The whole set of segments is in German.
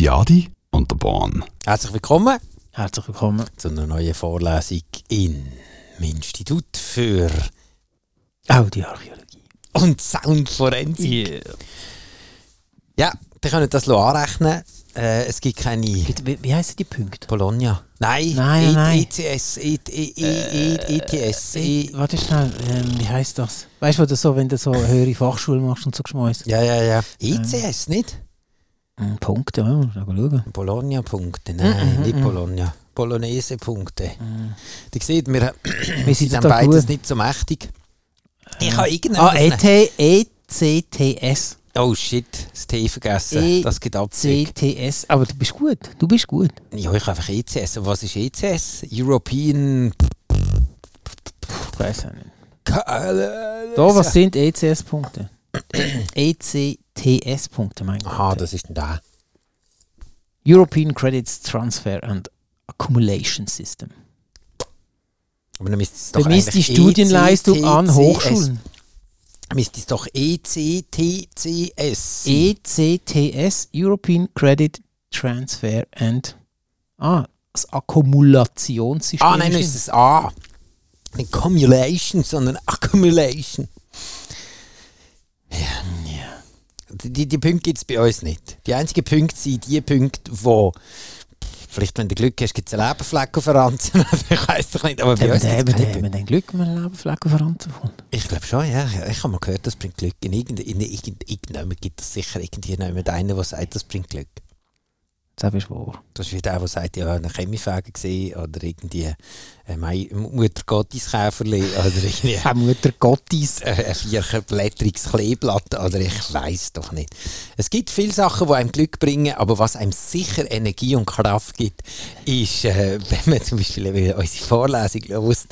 Götti und der Bahn. Herzlich willkommen Herzlich willkommen. zu einer neuen Vorlesung im Institut für Audioarchäologie. und Soundforensik. Ja, ihr könnt das anrechnen. Äh, es gibt keine Wie, wie heißen die Punkte? Bologna. Nein, Nein, E- nein. ETS, E- E- E- E- ETS. E- Warte schnell, ähm, wie heißt das? Weißt du, so, wenn du so eine höhere Fachschule machst und so geschmeißt? Ja, ja, ja. ECS, nicht? Hm, Punkte, ja, muss mal schauen. Bologna-Punkte, nein, nicht Bologna. Bolognese-Punkte. Ihr seht, wir, Wir sind sind dann da beides gut. nicht so mächtig. Ich habe Ah, irgendetwas... ET, ECTS. Oh shit, das T vergessen. E- das geht abzüglich. CTS. Aber du bist gut. Du bist gut. Ja, ich habe einfach ECS. Und was ist ECS? European... Ich weiß auch nicht. Da, was sind ECS-Punkte? ECTS-Punkte, mein Gott. Aha, das ist denn da. European Credits Transfer and Accumulation System. Aber dann müsste es doch Bemisst die Studienleistung an ECTS. Hochschulen. Müsste es doch ECTCS. ECTS, European Credit Transfer and ah, das Akkumulationssystem. Ah, nein, ist es A. Nicht Cumulation, sondern Accumulation. Ja. Die, die Punkte gibt es bei uns nicht. Die einzigen Punkte sind die Punkte, wo vielleicht, wenn du Glück hast, gibt es einen Lebenfleck auf der Ranzen. ich weiß doch nicht, aber bei uns haben wir den Glück, wenn wir einen Lebenfleck auf der Ranzen gefunden Ich glaube schon, ja. Ich habe mal gehört, das bringt Glück. In irgendeinem irgend, gibt es sicher irgendjemand einen, der sagt, das bringt Glück. Das ist wahr. Das ist wie der, der sagt, ja, eine Chemiefäge gesehen oder irgendwie äh, Mutter Gottes Käferli oder irgendwie Herr Mutter Gottes. äh, ein vierblättriges Kleeblatt oder ich weiß doch nicht. Es gibt viele Sachen, die einem Glück bringen, aber was einem sicher Energie und Kraft gibt, ist, äh, wenn man zum Beispiel unsere Vorlesung hört,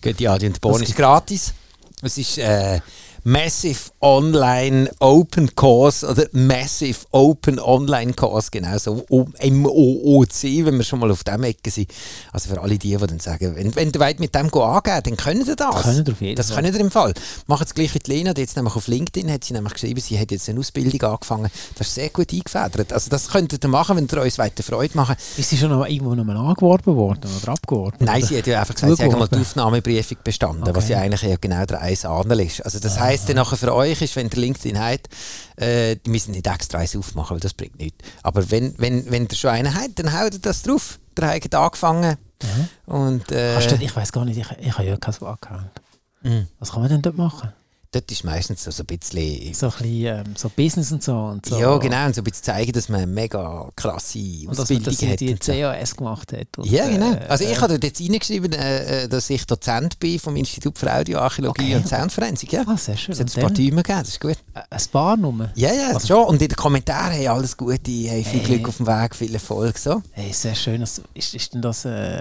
geht die Adi und Born ist gratis. Es ist äh, Massive Online Open Course oder Massive Open Online Course, genau so MOOC, wenn wir schon mal auf dem Ecke sind. Also für alle die, die dann sagen, wenn, wenn ihr wollt mit dem go angeben, dann können ihr das. Können auf jeden das können ihr im Fall. Macht es gleich wie die Lena, die jetzt nämlich auf LinkedIn hat sie nämlich geschrieben, sie hat jetzt eine Ausbildung angefangen. Das ist sehr gut eingefedert. Also das könntet ihr machen, wenn ihr uns weiter Freude machen. Ist sie schon noch irgendwo noch mal angeworben worden oder abgeworben? Nein, sie hat ja einfach gesagt, sie hat mal die. Aufnahmeprüfung bestanden, was Okay. ja eigentlich ja genau der eins Adel ist. Also das heisst dann nachher für euch ist, wenn ihr LinkedIn habt, äh, die müssen nicht extra eins aufmachen, weil das bringt nichts. Aber wenn, wenn, wenn ihr schon einen habt, dann haut ihr das drauf. Der hat angefangen und äh, du, ich weiß gar nicht, ich, ich habe ja keinen Account. Mhm. Was kann man denn dort machen? Dort ist meistens so, so ein bisschen... So ein bisschen ähm, so Business und so. Und so. Ja, genau, und so ein bisschen zeigen, dass man eine mega krasse Und dass man Ausbildung hat. die. CAS gemacht hat. Ja, genau. äh, Also ich äh, habe dort reingeschrieben, äh, äh, dass ich Dozent bin vom Institut für Audioarchäologie Okay. und Soundforensik. Ja. Ah, sehr schön. Es hat ein paar Däume gegeben, das ist gut. äh, ein paar Nummer. Ja, ja, Also- schon. Und in den Kommentaren hey, alles Gute, hey, viel Hey. Glück auf dem Weg, viel Erfolg. So. Hey, sehr schön. Also, ist, ist denn das... Äh,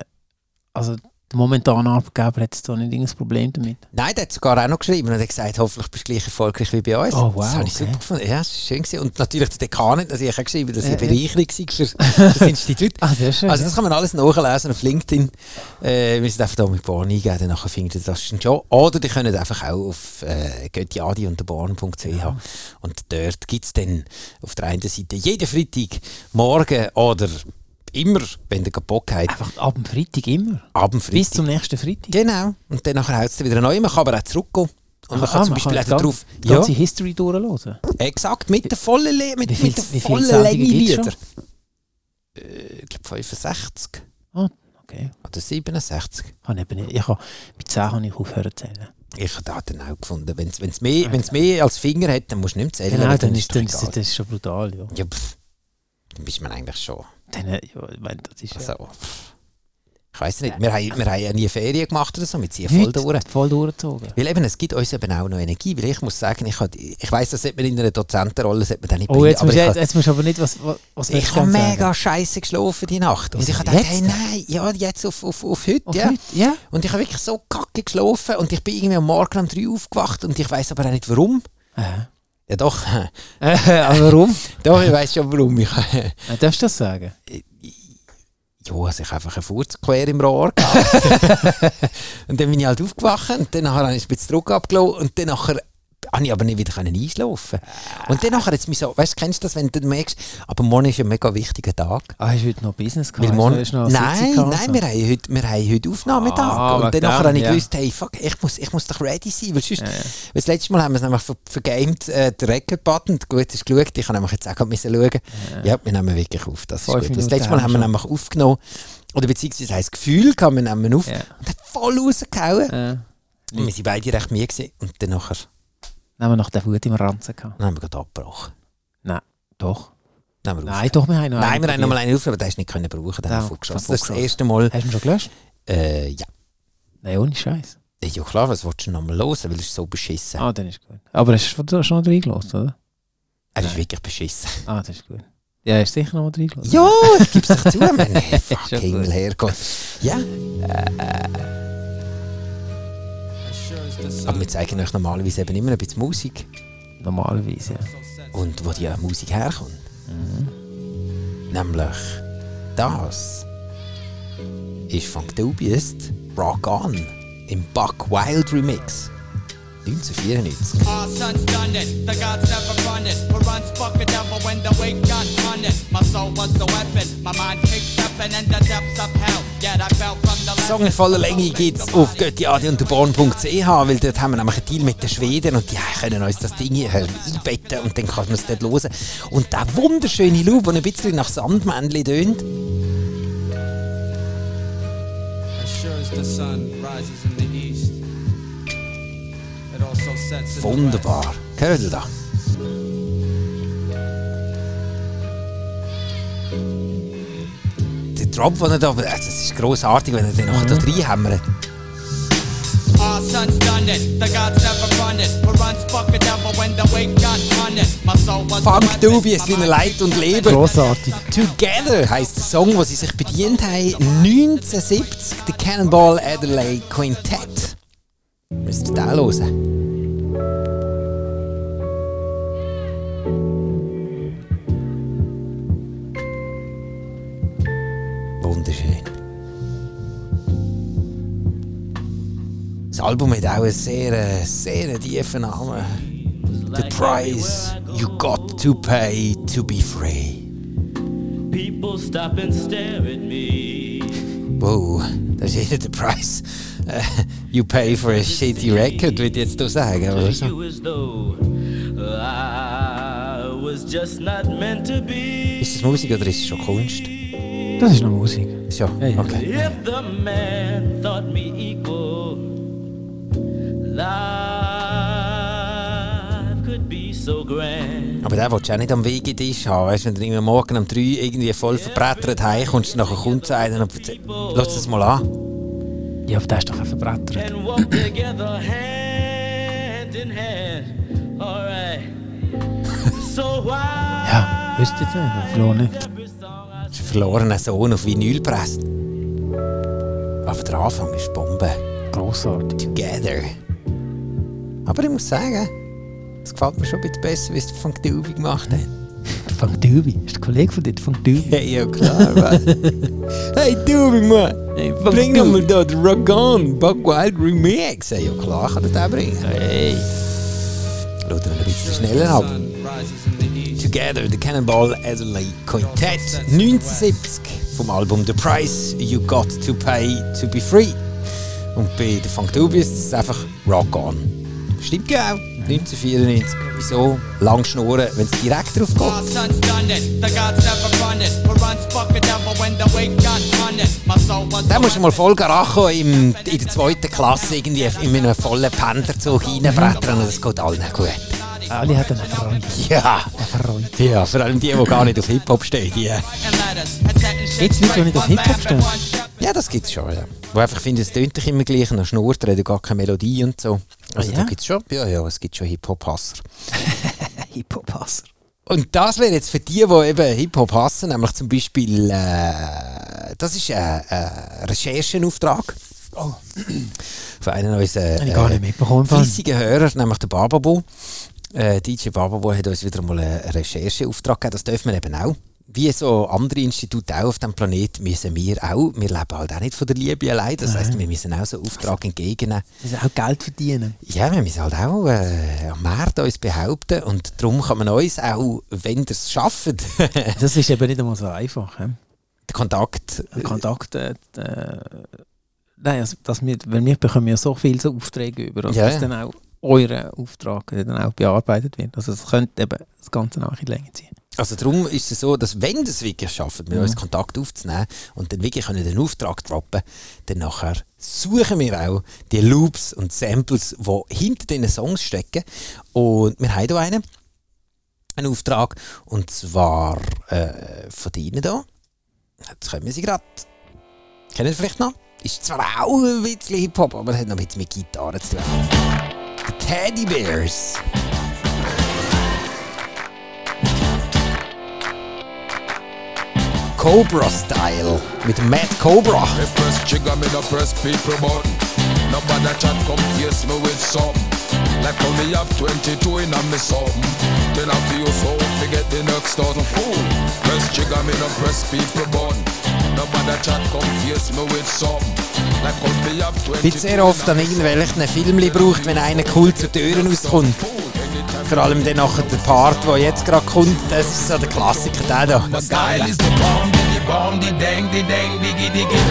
also der momentane Arbeitgeber hat jetzt da nicht irgendein Problem damit? Nein, der hat sogar auch noch geschrieben und hat gesagt, hoffentlich bist du gleich erfolgreich wie bei uns. Oh, wow, das habe ich okay. super gefunden. Ja, das ist schön gewesen. Und natürlich der Dekan hat natürlich auch geschrieben, dass ich eine Äh, äh. Bereicherung sei für, für das Institut. Ah, sehr schön. Also das kann man alles nachlesen auf LinkedIn. Äh, wir müssen einfach da mit Born eingeben, dann nachher findet ihr das schon. Oder die können einfach auch auf äh, göttiadi und born.ch und dort gibt es dann auf der einen Seite jeden Freitag morgen oder immer, wenn ihr Bock habt, Einfach ab dem Freitag immer. Abendfreitag. Bis zum nächsten Freitag. Genau. Und dann haut es wieder neu. Man kann aber auch zurückgehen. Und man Ah, kann zum man Beispiel auch drauf... Die ganze History durchhören. exakt, mit der vollen Le mit, viel- mit der vollen Länge Lieder. Äh, ich glaube 65 Ah, okay. oder 67. Habe ich, nicht. ich habe, mit 10 habe ich aufgehört zu zählen. Ich habe das dann auch gefunden. Wenn es mehr, wenn's mehr als Finger hat, dann musst du nicht mehr zählen. Genau, weil dann ist dann, das ist schon brutal. Ja. Ja, pff, dann bist man eigentlich schon... Dann, äh, ja, ich meine, das ist ja Also, pff, ich weiß nicht, wir, haben, wir haben ja nie Ferien gemacht oder so, wir ziehen voll durch. voll durchgezogen. Weil eben, es gibt uns eben auch noch Energie, weil ich muss sagen, ich, ich weiss, das sollte man in einer Dozentenrolle sollte man dann nicht Oh, bringen, jetzt musst, ich jetzt, jetzt musst du aber nicht, was, was, Ich habe mega scheiße geschlafen die Nacht. Und ich habe gedacht, jetzt hey, nein, ja, jetzt auf, auf, auf heute, Auf ja. heute? Ja? Und ich habe wirklich so kacke geschlafen und ich bin irgendwie am Morgen um drei aufgewacht und ich weiß aber auch nicht warum. Äh. Ja doch, Äh, aber warum? doch, ich weiß schon warum. Ich, Äh, darfst du das sagen? ja, also ich habe einfach einen Furz quer im Rohr gehabt. und dann bin ich halt aufgewacht und dann habe ich ein bisschen Druck abgelassen und dann nachher habe ich aber nicht wieder können Und dann nachher jetzt mich so, weißt du, kennst du das, wenn du merkst, aber morgen ist ein mega wichtiger Tag. Ah, hast du heute noch Business gehabt? Morgen, Hast du noch nein, nein, so? wir haben heute, wir haben heute Aufnahmetag. Ah, und dann nachher habe ich ja. gewusst, hey, fuck, ich muss, ich muss doch ready sein. Weil sonst, Ja, ja. weil das letzte Mal haben wir es nämlich ver vergamed, äh, den Record-Button. Gut, du geschaut, ich kann nämlich jetzt auch gerade schauen. Ja. wir nehmen wirklich auf, das ist Fünf gut. Das letzte Mal haben wir nämlich aufgenommen, oder beziehungsweise das Gefühl gehabt, wir nehmen auf, Ja. und hat voll rausgehauen. Äh, Und wir sind beide recht müde und dann nachher, haben wir noch den Hut im Ranzen gehabt? dann haben wir gerade abgebrochen. Doch. Dann haben wir Nein, doch, wir haben noch Nein, einen wir haben noch mal einen aufgenommen, aber den hast du nicht können brauchen, den haben wir vorgeschossen. Das ist das erste Mal, Hast du ihn schon gelöscht? äh, ja. Nein, ohne Scheiß. Ja klar, was willst du noch mal hören, weil es ist so beschissen. Ah, dann ist gut. Aber hast du schon noch reingelassen, oder? Er ist Nein. wirklich beschissen. Ah, das ist gut. Ja, hast du sicher noch mal reingelassen? Ja, ich gebe es doch zu. Mann. Fuck, Schon Himmel, gut. Herrgott. Ja, aber wir zeigen euch normalerweise eben immer ein bisschen Musik. Normalerweise, ja. Und wo die Musik herkommt. Mhm. Nämlich das ist von Dubious Rock On im Buck Wild Remix. 1994. Our son's done it, the gods never run it. Who runs fuck a devil when the wake gun on it? My soul was the weapon, my mind kick Song in voller Länge gibt es auf göttiadi-unterborn.ch, weil dort haben wir nämlich einen Deal mit den Schweden und die können uns das Ding äh, einbetten und dann kann man es dort hören. Und der wunderschöne Loop, der ein bisschen nach Sandmännchen tönt, also wunderbar. Hört ihr da? Drop, den er da, also das ist grossartig, wenn er den nachher da reinhämmert. west. Our son's done it, the gods never run it. Who runs fuck a devil when the wake gun on it? My soul was the Funk Dubious, wie leid und leben. Grossartig. Together heisst der Song, wo sie sich bedient haben. 1970, der Cannonball Adelaide Quintett. Müsst ihr den hören? Das Album hat auch einen sehr, äh, sehr tiefen Namen. The price you got to pay to be free. People stop and stare at me. Wow, das ist jeder der Preis. Äh, you pay for a shitty record, würde ich jetzt hier sagen. Oder so. Be. Ist das Musik oder ist es schon Kunst? Das ist noch Musik. Ja, ja. okay. If the man thought me equal, Aber der willst du auch nicht am Wegetisch haben. Weißt wenn du immer morgen um 3 irgendwie voll verbrettert heimkommst, nachher kommt zu einem und erzählt, lass das mal an. Ja, aber der ist doch ein Verbretter. And walk together hand in hand. Alright. So why? Ja, wisst ihr nicht? Verloren nicht. Das ist ein verlorener Sohn auf Vinyl presst. Aber der Anfang ist Bombe. Grossartig. Together. Aber ich muss sagen, es gefällt mir schon ein bisschen besser, wie es der Funk Dubi gemacht hat. Der Funk Dubi. Ist der Kollege von dir, der Funk Dubi? Hey, ja klar, Mann. hey, Dubi, Mann. Hey, Bring doch mal da den Rock On, Buck Wild Remix. Hey, ja klar kann er den bringen. Hey. Schaut er ein bisschen schneller ab. Together, the Cannonball Adelaide Quintet, 1970 vom Album The Price You Got to Pay to Be Free. Und bei der Funk Dubious ist es einfach Rock On. Stimmt genau, 1994. Wieso lang schnurren, wenn es direkt drauf geht? son's done it, the gods never run it. Who runs fuck a devil when the wake gun on it? My soul was Da the musst du mal voll Garacho im, in der zweiten Klasse irgendwie in einem vollen Penderzug reinbrettern und es geht allen gut. Alle hat einen Freund. Ja, Einen Freund. ja, vor allem die, die gar nicht auf Hip-Hop stehen. Shit Gibt's Leute, die nicht auf Hip-Hop stehen? Ja, das gibt's schon, ja. Wo einfach finden, es tönt immer gleich, schnurrt er, hat gar keine Melodie und so. Also Ah, da ja? gibt's schon, ja, ja, es gibt schon Hip-Hop-Hasser. Hip-Hop-Hasser. Und das wäre jetzt für die, die eben Hip-Hop hassen, nämlich zum Beispiel, äh, das ist ein, ein Recherchenauftrag. Oh. Von einem unserer. Mann. fleissigen Hörer, nämlich der Bababo. Äh, DJ Bababo hat uns wieder mal einen Rechercheauftrag gegeben, das dürfen wir eben auch. Wie so andere Institute auch auf dem Planeten, müssen wir auch, wir leben halt auch nicht von der Liebe allein, das heisst, wir müssen auch so einen Auftrag entgegennehmen. Wir müssen auch Geld verdienen. Ja, wir müssen halt auch äh, am Markt uns behaupten und darum kann man uns auch, wenn ihr es schafft, Das ist eben nicht einmal so einfach. He? Kontakt Kontakt. Äh, äh, nein, also, dass wir, weil wir bekommen ja so viele so Aufträge über, also Ja, dass dann auch euer Auftrag dann auch bearbeitet wird. Also es könnte eben das Ganze noch ein bisschen länger ziehen. Also darum ist es so, dass wenn das wirklich schaffen, mit Mhm. uns Kontakt aufzunehmen und dann wirklich können den Auftrag droppen, dann nachher suchen wir auch die Loops und Samples, die hinter diesen Songs stecken. Und wir haben hier einen, einen Auftrag, und zwar äh, von denen hier. Jetzt kommen sie gerade. Kennen Sie vielleicht noch? Ist zwar auch ein bisschen Hip-Hop, aber es hat noch ein bisschen mit Gitarre zu tun. The Teddy Bears. Cobra Style mit Matt Cobra. Nobody chat come face me with something. Like me have 22 in a me something. Then I feel so forget the next thousand fool. Press trigger, me no press people button. Nobody chat come face me with something. Like how me have 22 Wird sehr oft an irgendwelchen Filmen gebraucht, wenn einer cool zu Türen rauskommt. Vor allem dann nachher der Part, der jetzt gerade kommt, das ist so der Klassiker, der da. Bomb, bomb, the dang, the dang, diggy diggy.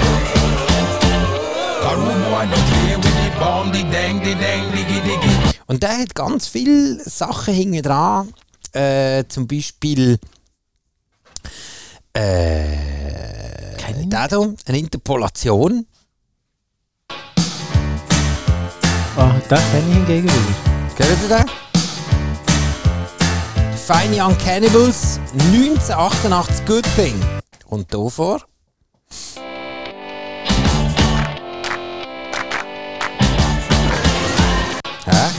Boy don't play with the bomb, the dang, the dang, diggy diggy. Und der hat ganz viele Sachen hinten dran. Äh, zum Beispiel äh, der hier, eine Interpolation. Ah, das kenne ich hingegen wieder. Gehört ihr den? Fine Young Cannibals, 1988 Good Thing. Und hier vor. Hä?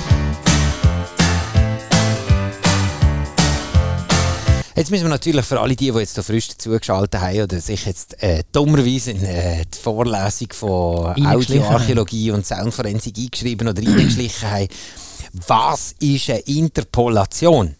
Jetzt müssen wir natürlich für alle die, die jetzt da frisch dazugeschaltet haben oder sich jetzt äh, dummerweise in äh, die Vorlesung von Audioarchäologie und Soundforensik eingeschrieben oder eingeschlichen haben, was ist eine Interpolation?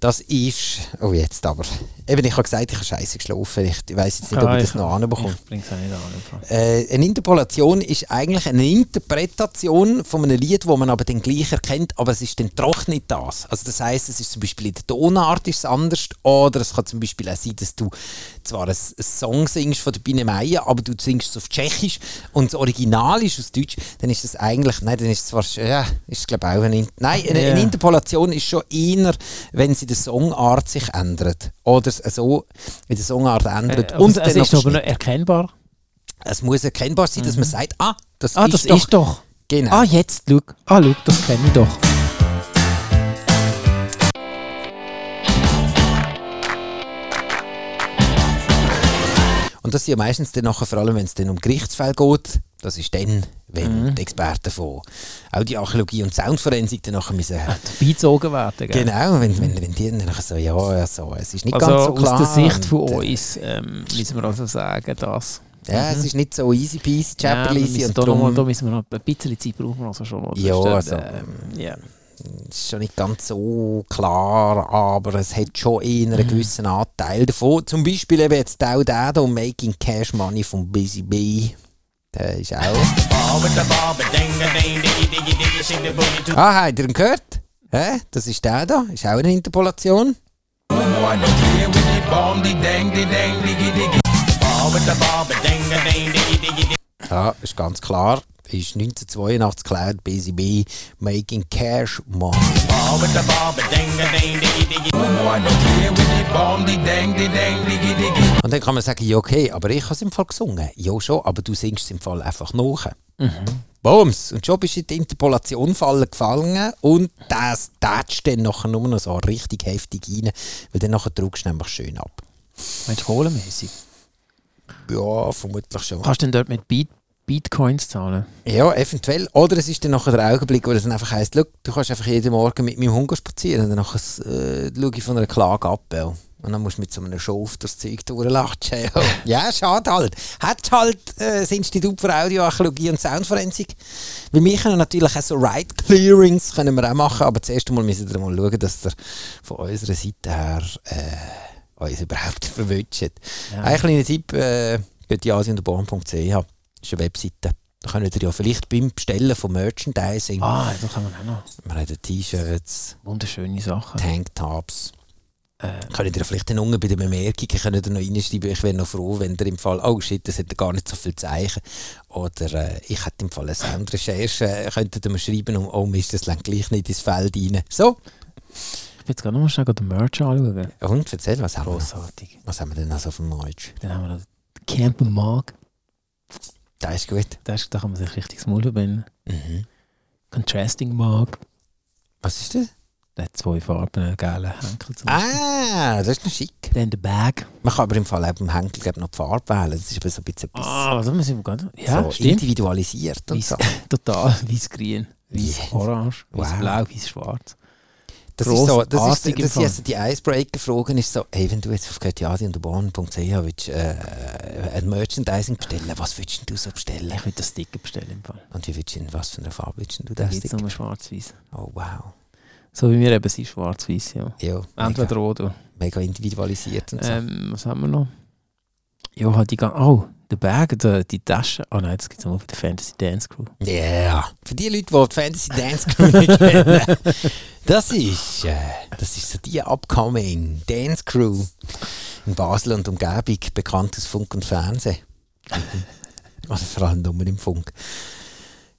Das ist. Oh, jetzt aber. Eben, ich habe gesagt, ich habe scheiße geschlafen. Ich weiss jetzt nicht, ob Ah, ich das noch anbekomme. Ich bringe es auch nicht an. Äh, eine Interpolation ist eigentlich eine Interpretation von einem Lied, wo man aber dann gleich erkennt, aber es ist dann doch nicht das. Also das heißt, es ist zum Beispiel in der Tonart ist es anders oder es kann zum Beispiel auch sein, dass du zwar einen Song singst von der Biene Meier, aber du singst es auf Tschechisch und das Original ist aus Deutsch, dann ist das eigentlich, nein, dann ist es zwar, ja, ist glaube auch eine, In- nein, eine, eine Ja. Interpolation ist schon eher, wenn sie die Songart sich ändert oder es so in der Songart ändert Äh, und es ist aber noch erkennbar. Es muss erkennbar sein, dass man sagt, ah, das Ah, ist das doch... ist doch. Genau. Ah, jetzt, schau. Ah, schau, das kenne ich doch. Und das sind ja meistens dann nachher, vor allem wenn es dann um Gerichtsfälle geht, das ist dann, wenn Mhm. die Experten von Audioarchäologie und Soundforensik dann nachher müssen... Beizogen werden, gell? Genau, wenn, wenn, wenn die dann nachher so, ja, also, es ist nicht Also ganz so klar. aus der Sicht von äh, uns ähm, müssen wir also sagen, dass... Ja, es ist nicht so easy peasy, Ja, chapperleasy müssen und mal, darum... da müssen wir noch ein bisschen Zeit brauchen wir also schon. Ja, ist, also, äh, ja. Es ist schon nicht ganz so klar, aber es hat schon eher einen gewissen Anteil davon. Zum Beispiel eben jetzt auch der hier, Making Cash Money von Busy Bee. Der ist auch... Ah, habt ihr ihn gehört? Hä? Das ist der da, ist auch eine Interpolation. Ja, ist ganz klar. Ist 1982 Cloud Busy Bee Making Cash Money. Und dann kann man sagen, ja okay, aber ich habe es im Fall gesungen. Ja schon, aber du singst es im Fall einfach nach. Bums! Und schon bist du in die Interpolation fallen gefallen und das tätscht dann nachher nur noch so richtig heftig rein, weil dann nachher drückst du nämlich schön ab. Kohlemäßig? Ja, vermutlich schon. Kannst du denn dort mit Beat Bitcoins zahlen? Ja, eventuell. Oder es ist dann nachher der Augenblick, wo es dann einfach heisst, «Schau, du kannst einfach jeden Morgen mit meinem Hund spazieren und dann äh, schaue ich von einer Klage ab. Ja. Und dann musst du mit so einem Schauf das Zeug durchlatschen. Ja, ja schade halt. Hat halt äh, das Institut für Audioarchäologie und Soundforensik. Weil wir können natürlich auch so Right Clearings können wir auch machen, aber zuerst einmal müssen wir mal schauen, dass der von unserer Seite her äh, uns überhaupt verwünschen. Ja. Ein kleiner Tipp, äh, geht asienderborn.ch, ist eine Webseite. Da könnt ihr ja vielleicht beim Bestellen von Merchandising, Ah, da kann man auch noch wir haben T-Shirts, wunderschöne Sachen. Tanktops, Äh, könnt ihr vielleicht dann unten bei den Bemerkungen könnt ihr noch reinschreiben, ich wäre noch froh, wenn ihr im Fall, oh shit, das hat gar nicht so viel Zeichen. Oder äh, ich hätte im Fall eine Soundrecherche, äh, könntet ihr mir schreiben, um, oh Mist, das lenkt gleich nicht ins Feld rein. So, ich will jetzt gerade noch mal schnell den Merch anschauen. und erzähl, was haben wir? Grossartig. was haben wir denn also auf dem Merch? Dann haben wir noch Camper Mag. Das ist gut. Da, ist, da kann man sich richtig das Maul verbinden. Mhm. Contrasting Mag. Was ist das? Der hat zwei Farben, einen gelben Henkel zum Beispiel. Ah, das ist noch schick. Dann der Bag. Man kann aber im Fall auch beim Henkel glaub, noch die Farbe wählen. Das ist aber so ein bisschen etwas Ah, was haben wir gerade? Ja, so stimmt. individualisiert und Weiss, so. total. Weiß-grün, weiß-orange, Wow. weiß-blau, weiß-schwarz. Das ist so, das ist, im das ist die Icebreaker-Frage ist so, hey, wenn du jetzt auf willst äh, ein Merchandising bestellen, was willst denn du so bestellen? Ich würde das Sticker bestellen im Fall. Und wie willst du, in was für einer Farbe willst du Da das Sticker? nur schwarz-weiß. Oh wow. So wie wir eben sind, schwarz-weiß, ja. Ja, Entweder mega, oder. mega individualisiert und so. Ähm, was haben wir noch? Ja, halt die ganze. Oh, der Bag, der, die Tasche. Oh nein, das gibt es nur für die Fantasy Dance Crew. Ja, yeah. für die Leute, die die Fantasy Dance Crew nicht kennen, das ist, äh, das ist so die upcoming Dance Crew in Basel und Umgebung, bekannt aus Funk und Fernsehen. also vor allem nur im Funk.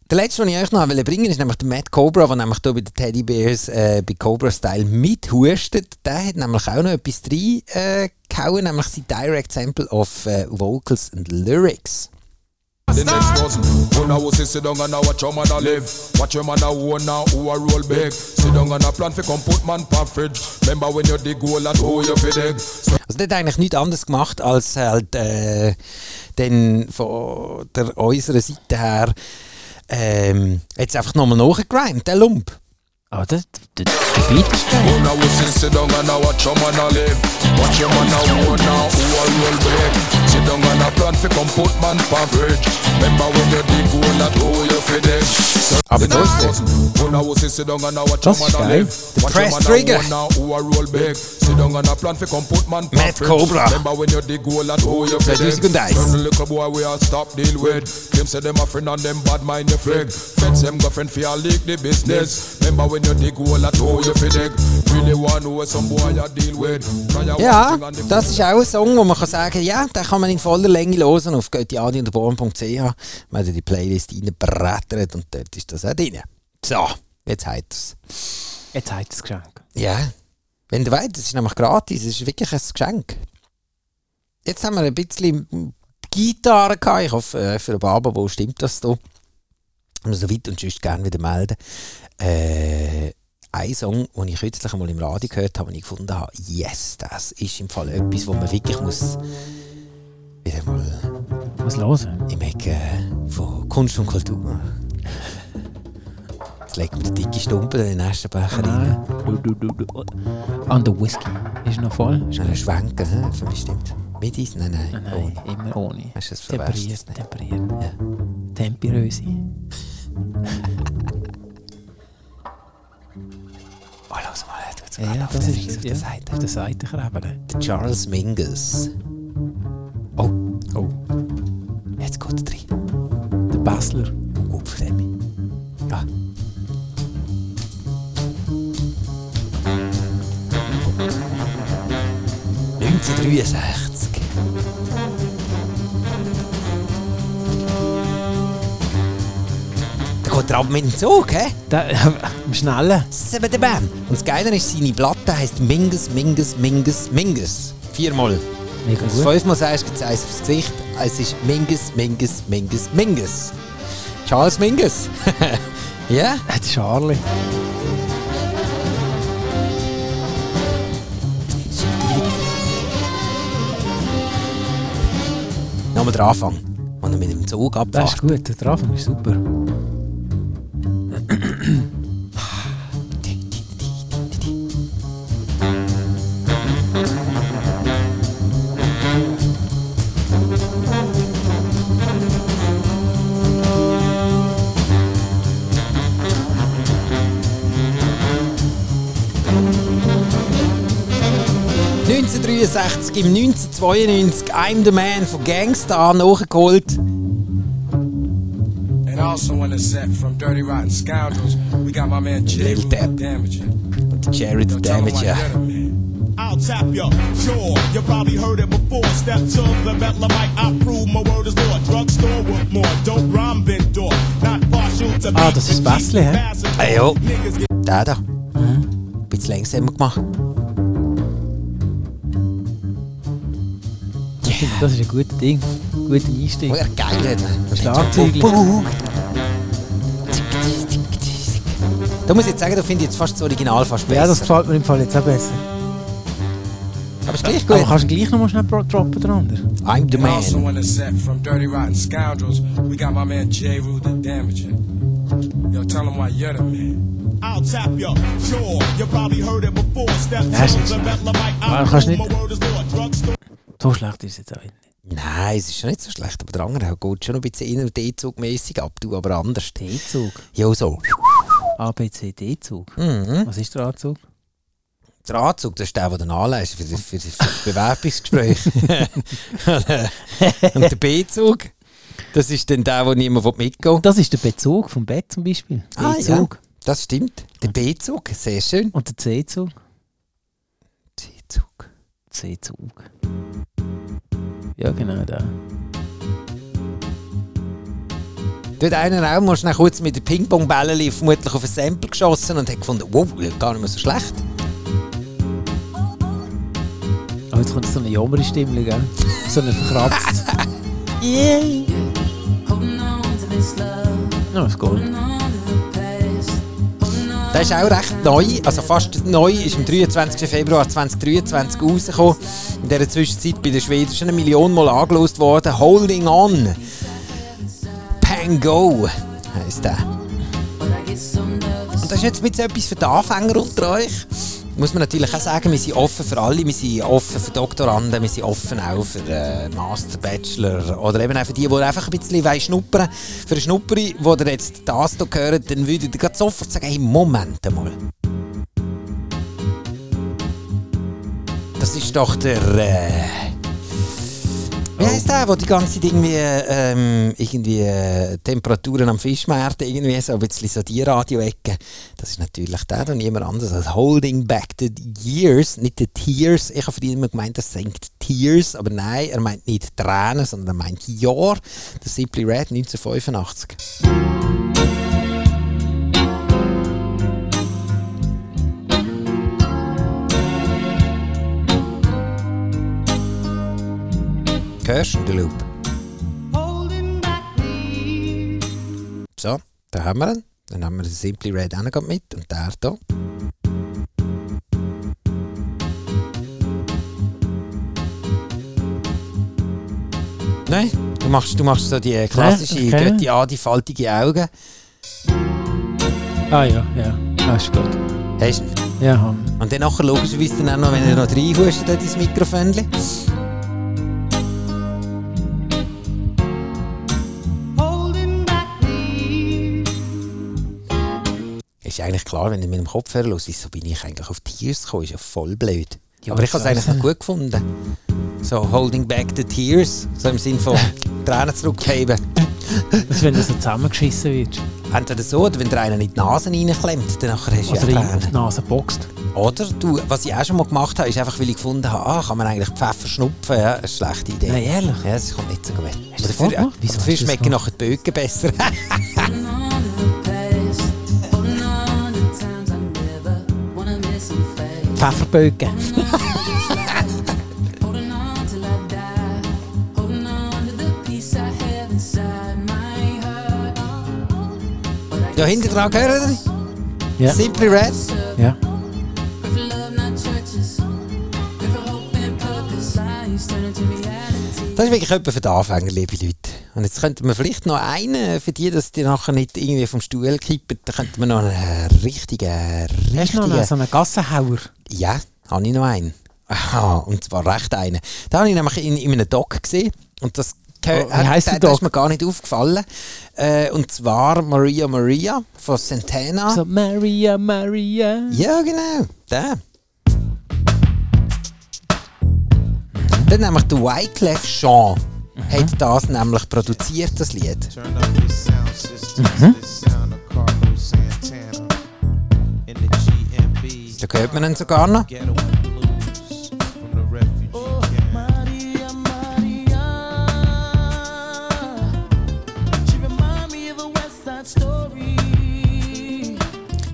Der letzte, den ich euch noch bringen ist nämlich der Matt Cobra, der nämlich hier bei den Teddy Bears äh, bei Cobra Style mithustet. Der hat nämlich auch noch etwas drin äh, gehauen, nämlich sein Direct Sample of äh, Vocals and Lyrics. The next dozen. Who now sit sit down and a watch your a live. Watch your a own now who a roll big. Sit down and a plan fi come put man fridge. Remember when you dig hole and who you fi dig. So Also der hat eigentlich nichts anderes gemacht, als halt äh, dann von der unserer Seite her ähm, jetzt einfach nochmal nachgegrimt, der Lump. Aber das, der, der Beat ist geil. Who now sit sit down and a watch your man a live. Watch your man a own now who a roll big. Sit down and a plan fi come put man pa fridge. Remember when you dig hole and who you fi dig. So Aber the da next ist er. dozen. Who now sit sit down and a watch your Das man ist a geil. live. Watch Press your man trigger. a own now who a roll big. Sit down and a plan fi come put man pa Matt fridge. Cobra. Remember when you dig hole and who you fi dig. 2001. Turn the little boy we all stop deal with. Claim say them a friend and them bad mind the frig. Feds them go friend for a leak the business. Remember when Ja, das ist auch ein Song, wo man kann sagen ja, den kann man in voller Länge hören auf göttiadiunterborn.ch. Man hat die Playlist reingebrettert und dort ist das auch drin. So, jetzt hat es. Jetzt hat das Geschenk. Ja, wenn du weißt, es ist nämlich gratis, es ist wirklich ein Geschenk. Jetzt haben wir ein bisschen Gitarre gehabt. Ich hoffe, äh, für den Baba, stimmt das da? Und so weit und sonst gerne wieder melden. Äh, ein Song, den ich kürzlich einmal im Radio gehört habe, und ich gefunden habe, yes, das ist im Fall etwas, wo man wirklich muss wieder mal Was hören? im Ecke von Kunst und Kultur. Jetzt legt man den dicke Stumpen in den ersten Becher rein. Nein. Du, du, du, du. An der Whisky. Ist noch voll? Ist Schnell schwenken, hä? für mich stimmt. Mit Eis? Nein, nein. Nein, ohne. immer ohne. Hast du das verwäscht? Temperiert, temperiert. Ja. Tempirösi. Oh, lass mal, tut's Ja, ja, auf das ist auf ja, der Seite. auf der Seite krabbeln. Der Charles Mingus. Oh, Oh, jetzt geht rein. der Basler. Oh, gut für den. Ja. ...1963. Ab mit dem Zug, hä? Da, the Bam. Und das Geile ist, seine Platte heisst Mingus, Mingus, Mingus, Mingus. Viermal. Mega Wenn du gut. fünfmal sagst, gibt es eins aufs Gesicht. Es ist Mingus, Mingus, Mingus, Mingus. Charles Mingus. Ja? Äh, der Charlie. Nochmal der Anfang. Und er mit dem Zug Das abfährt. ist gut. Der Anfang ist super. 1963 im 1992 I'm the Man von Gangstar nachgeholt. And also on the set from Dirty Rotten Scoundrels, we got my man. Damaging. Und Jared the man. I'll tap ya, sure. You probably heard it before. Step to the Bethlehemite, I prove my word is law. Drugstore with more dope rhyme vendor. Not partial to Ah, das ist das Bässli, hä? Ah, ja. Der da. Ein bisschen langsamer gemacht. Ich finde, das ist ein gutes Ding. Guter Einstieg. Oh, ja, geil. oder? Schlagzeugli. Da muss ich jetzt sagen, da finde ich jetzt fast das Original fast besser. Ja, das gefällt mir im Fall jetzt auch besser. Aber ist gleich Aber gut. kannst du gleich noch mal schnell droppen, der andere? I'm the And also man. on the set from Dirty Rotten Scoundrels, we got my man Jay Rue the Damaging. Yo, tell him why you're the man. I'll tap ya, sure. You probably heard it before. Step Ja, ist to nicht the schlecht. Bethlehemite, Aber I kannst prove nicht- my word is law. Drugstore. So schlecht ist es jetzt auch nicht. Nein, es ist schon nicht so schlecht, aber der andere geht schon ein bisschen in- und D-Zug-mässig ab, du aber anders. D-Zug. Ja, so. A, B, C, D-Zug. Mhm. Was ist der Anzug? Der Anzug, das ist der, den du anlegst für, das- für, das- für das Bewerbungsgespräch. und der B-Zug, das ist dann der, wo niemand mitgehen will. Das ist der Bezug vom Bett zum Beispiel. Ah, D-Zug. Das stimmt. Der B-Zug, sehr schön. Und der C-Zug? C-Zug. C-Zug. Ja, genau da. Dort einer auch mal schnell kurz mit der Ping-Pong-Bälle vermutlich auf ein Sample geschossen und hat gefunden, wow, gar nicht mehr so schlecht. Aber jetzt kommt so eine jammere Stimme, gell? So eine verkratzte. Ja, ist gut. Der ist auch recht neu, also fast neu, ist am 23. Februar 2023 rausgekommen. In dieser Zwischenzeit bei den Schweden schon eine Million Mal angelost worden. Holding On. Pango heisst der. Und das ist jetzt mit so etwas für die Anfänger unter euch. Muss man natürlich auch sagen, wir sind offen für alle. Wir sind offen für Doktoranden, wir sind offen auch für äh, Master, Bachelor oder eben auch für die, die einfach ein bisschen schnuppern Für eine Schnupperi, wo ihr jetzt das hier hört, dann würde ich sofort sagen, hey, Moment mal. Ist doch der... Äh, wie heisst der, wo die ganze Zeit irgendwie, ähm, irgendwie äh, Temperaturen am Fischmarkt irgendwie so ein bisschen so die Radioecke. Das ist natürlich der und niemand anderes als Holding Back the Years, nicht the Tears. Ich habe ihn immer gemeint, das singt Tears, aber nein, er meint nicht Tränen, sondern er meint Jahr. Das Simply Red 1985. Hörst du den Loop? So, da haben wir ihn. Dann haben wir den Simply Red auch noch mit und der hier. Nein, du machst, du machst so die klassische Ja, okay. Götti an, die faltige Augen. Ah ja, ja. Ah, ist gut. Hast du? Ja, haben. Und dann nachher logischerweise dann auch noch, wenn er noch reinhustet, ins Mikrofon. Ist eigentlich klar, wenn ich mit dem Kopfhörer los wieso bin ich eigentlich auf Tears gekommen? Ist ja voll blöd. Ja, Aber ich habe es eigentlich noch gut gefunden. So, holding back the tears, so im Sinn von Tränen zurückheben. Das ist, wenn du so zusammengeschissen wird. Entweder so, oder wenn der einen in die Nase reinklemmt, dann nachher hast du Oder ja in die Tränen. Nase boxt. Oder du, was ich auch schon mal gemacht habe, ist einfach, weil ich gefunden habe, ah, kann man eigentlich Pfeffer schnupfen? Ja, eine schlechte Idee. Nein, ehrlich? Ja, das kommt nicht so gut. Hast du das dafür, dafür schmecken nachher die Bögen besser. Pfefferbögen. ja, hinten dran gehört Ja. Simply Red. Ja. Das ist wirklich etwas für die Anfänger, liebe Leute. Und jetzt könnten wir vielleicht noch einen, für die, dass die nachher nicht irgendwie vom Stuhl kippen, dann könnten wir noch einen richtigen, Hast du noch richtigen... einen, so einen Gassenhauer? Ja, habe ich noch einen. Aha, und zwar recht einen. Da habe ich nämlich in, in einem Doc gesehen. Und das Oh, wie heisst der das ist mir gar nicht aufgefallen. Äh, und zwar Maria Maria von Santana. So, Maria, Maria. Ja, genau. Der. Dann nämlich der Wyclef Jean hat das nämlich produziert, das Lied. GMB. Da hört man ihn sogar noch. Story.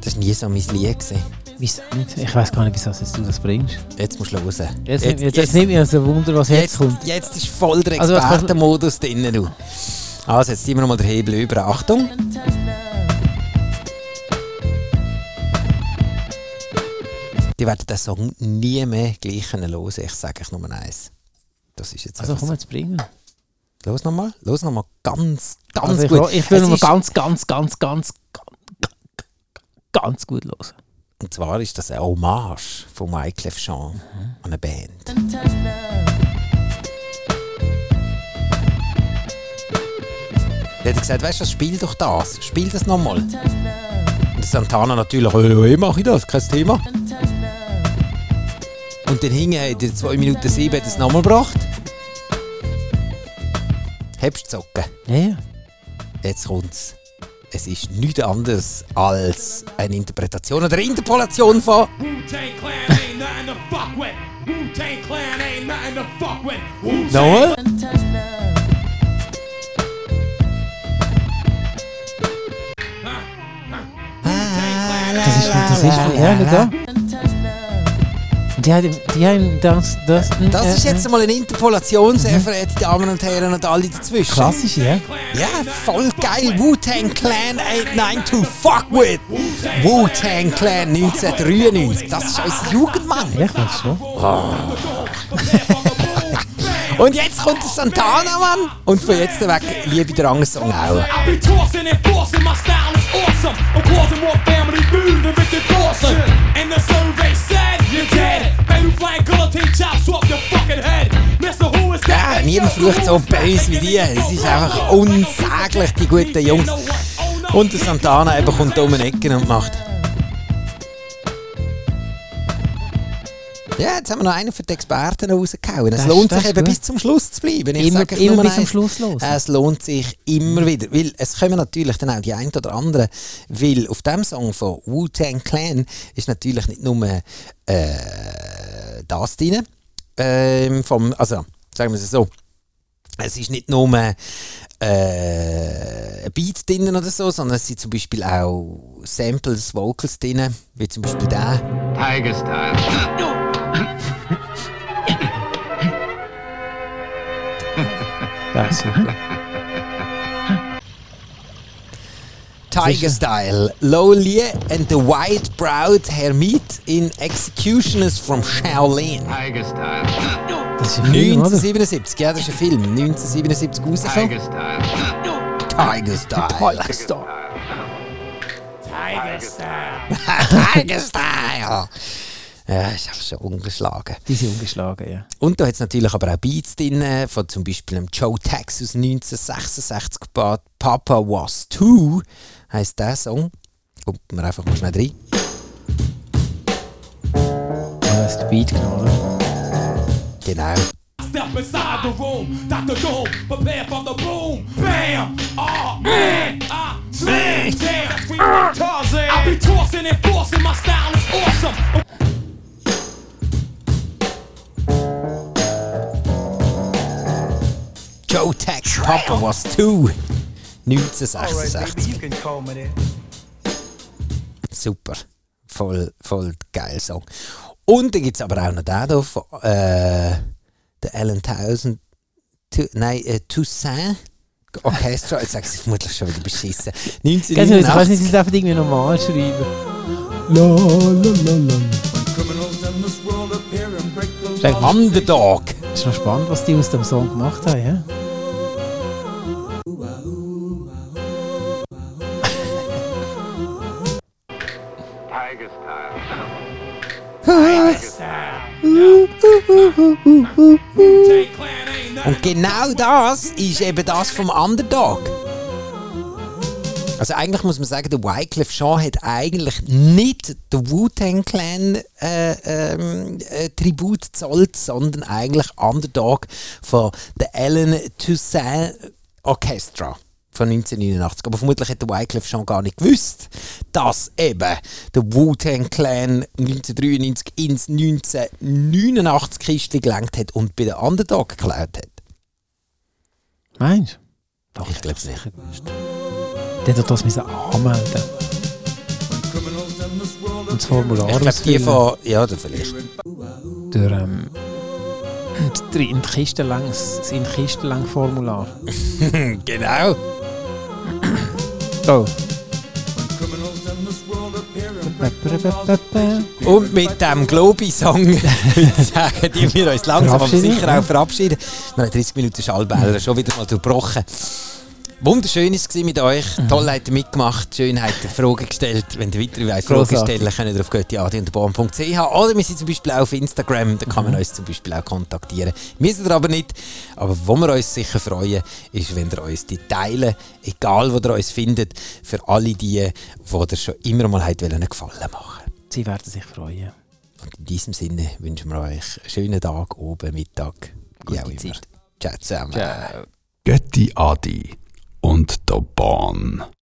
Das war nie so mein Lied. Gewesen. Wieso nicht? Ich weiß gar nicht, wieso jetzt du das bringst. Jetzt musst du hören. Jetzt, jetzt, jetzt, jetzt nimmt mich also Wunder, was jetzt, jetzt, kommt. jetzt ist voll der Also, Expertenmodus drin. Du. Also, jetzt ziehen wir nochmal den Hebel über. Achtung. Die werden den Song nie mehr gleich hören. Ich sage euch Nummer eins. Das ist jetzt Also komm jetzt bringen. Los nochmal. Los nochmal ganz, ganz Also ich, gut. ich will Es noch mal ist- ganz, ganz, ganz, ganz, ganz, ganz gut hören. Und zwar ist das eine Hommage von Wyclef Jean an eine Band. Der hat gesagt, weißt du, spiel doch das. Spiel das nochmal. Und Santana natürlich, hey, mache ich das, kein Thema. Und dann hingen in der 2 Minuten 7 hat er es nochmal gebracht. Hebst die Socken. Ja, ja. Jetzt kommt's. Es ist nichts anderes als eine Interpretation oder Interpolation von Wu-Tang Clan ain't nothing to fuck with. Wu-Tang Clan ain't nothing to fuck with. Wu-Tang Noel. Das ist, das ist von ja, da. Die haben, die haben das, das, Das äh, ist jetzt mal eine Interpolation, sehr verehrte Damen und Herren und alle dazwischen. klassisch, ja. Ja, voll geil. Wu-Tang Clan ain't nine to fuck with. Wu-Tang Clan 1993. Das ist unser Jugendmann. Ja, ich weiß schon. Und jetzt kommt der Santana, Mann. Und von jetzt weg liebe der andere Song auch. I be tossing and forcing, my style is awesome. I'm causing more family feud than Richard Dawson. And the survey Ja, niemand flucht so böse wie die. Es ist einfach unsäglich, die guten Jungs. Und der Santana eben kommt um die Ecke und macht. Ja, jetzt haben wir noch einen für die Experten rausgehauen. Es Das- lohnt das sich eben gut. bis zum Schluss zu bleiben. Ich Immer- immer bis zum Schluss hören. Es lohnt sich immer wieder. Weil es kommen natürlich dann auch die ein oder anderen. Weil auf dem Song von Wu-Tang Clan ist natürlich nicht nur äh, das drin. Ähm, vom, also, sagen wir es so. Es ist nicht nur äh, ein Beat drin oder so, sondern es sind zum Beispiel auch Samples, Vocals drin, wie zum Beispiel der. Tiger Style. Ja, super. Tiger Style, Lo Lie and the White Browed Hermit in Executioners from Shaolin. Tiger Style. Das ist ein Film, oder? 1977, ja, das ist ein Film. 1977 rausgekommen. Tiger Style. Tiger Style. Tiger Style. Tiger Style. Ja, ist einfach schon ungeschlagen. Die sind ungeschlagen, ja. Und da hat es natürlich aber auch Beats drin, von zum Beispiel dem Joe Texas 1966 gebaut. Papa Was Two heisst der Song. Kommt mir einfach mal schnell rein. Da ist der Beat genommen. Genau. Step inside the room, Dr. Doom, prepare for the boom. Bam! Oh man! Ah, slam! Damn! That's we want Tarzan. I be tossing and forcing, my style is awesome. Joe Tex Papa Was Two 1966. can call me that. Super. Voll, voll geil Song. Und dann gibt es aber auch noch den hier von äh, der Alan Townsend. Tu, nein, äh, Toussaint Orchestra. Jetzt sage ich es vermutlich schon wieder beschissen. Ganz ehrlich, du kannst 1989. nicht einfach irgendwie normal schreiben. Ist eigentlich- Underdog. ist noch spannend, was die aus dem Song gemacht haben, ja? Und genau das ist eben das vom Underdog. Also eigentlich muss man sagen, der Wyclef Jean hat eigentlich nicht den Wu-Tang Clan äh, ähm, äh, Tribut zollt, sondern eigentlich Underdog von der Alan Toussaint Orchestra von 1989. Aber vermutlich hat der Wyclef Jean gar nicht gewusst, dass eben der Wu-Tang Clan 1993 ins 1989 Kiste gelenkt hat und bei der Underdog geklaut hat. Meinst Doch, ich glaube nicht. du? Der hat das müssen anmelden. Und das Formular Ich glaube, die von. Ja, oder vielleicht. Durch, ähm, die- in Kistenlang, das in Kistenlang Formular. genau. Oh. Und mit dem Globi-Song sagen, die wir uns langsam aber sicher auch verabschieden. Wir haben 30 Minuten Schallbälle schon wieder mal durchbrochen. Wunderschön war es mit euch. Mhm. Toll habt ihr mitgemacht. Schön habt ihr Fragen gestellt. Wenn ihr weitere wollt Fragen stellen könnt ihr auf göttiadi.bahn.ch oder wir sind zum Beispiel auch auf Instagram. Da Mhm. kann man uns zum Beispiel auch kontaktieren. Müssen ihr aber nicht. Aber wo wir uns sicher freuen, ist, wenn ihr uns die teilen. Egal, wo ihr uns findet. Für alle die, die ihr schon immer mal einen Gefallen machen Sie werden sich freuen. und in diesem Sinne wünschen wir euch einen schönen Tag, oben, Mittag, wie Gute auch immer. Zeit. Ciao zusammen. Ciao. Götti Adi und der Bahn.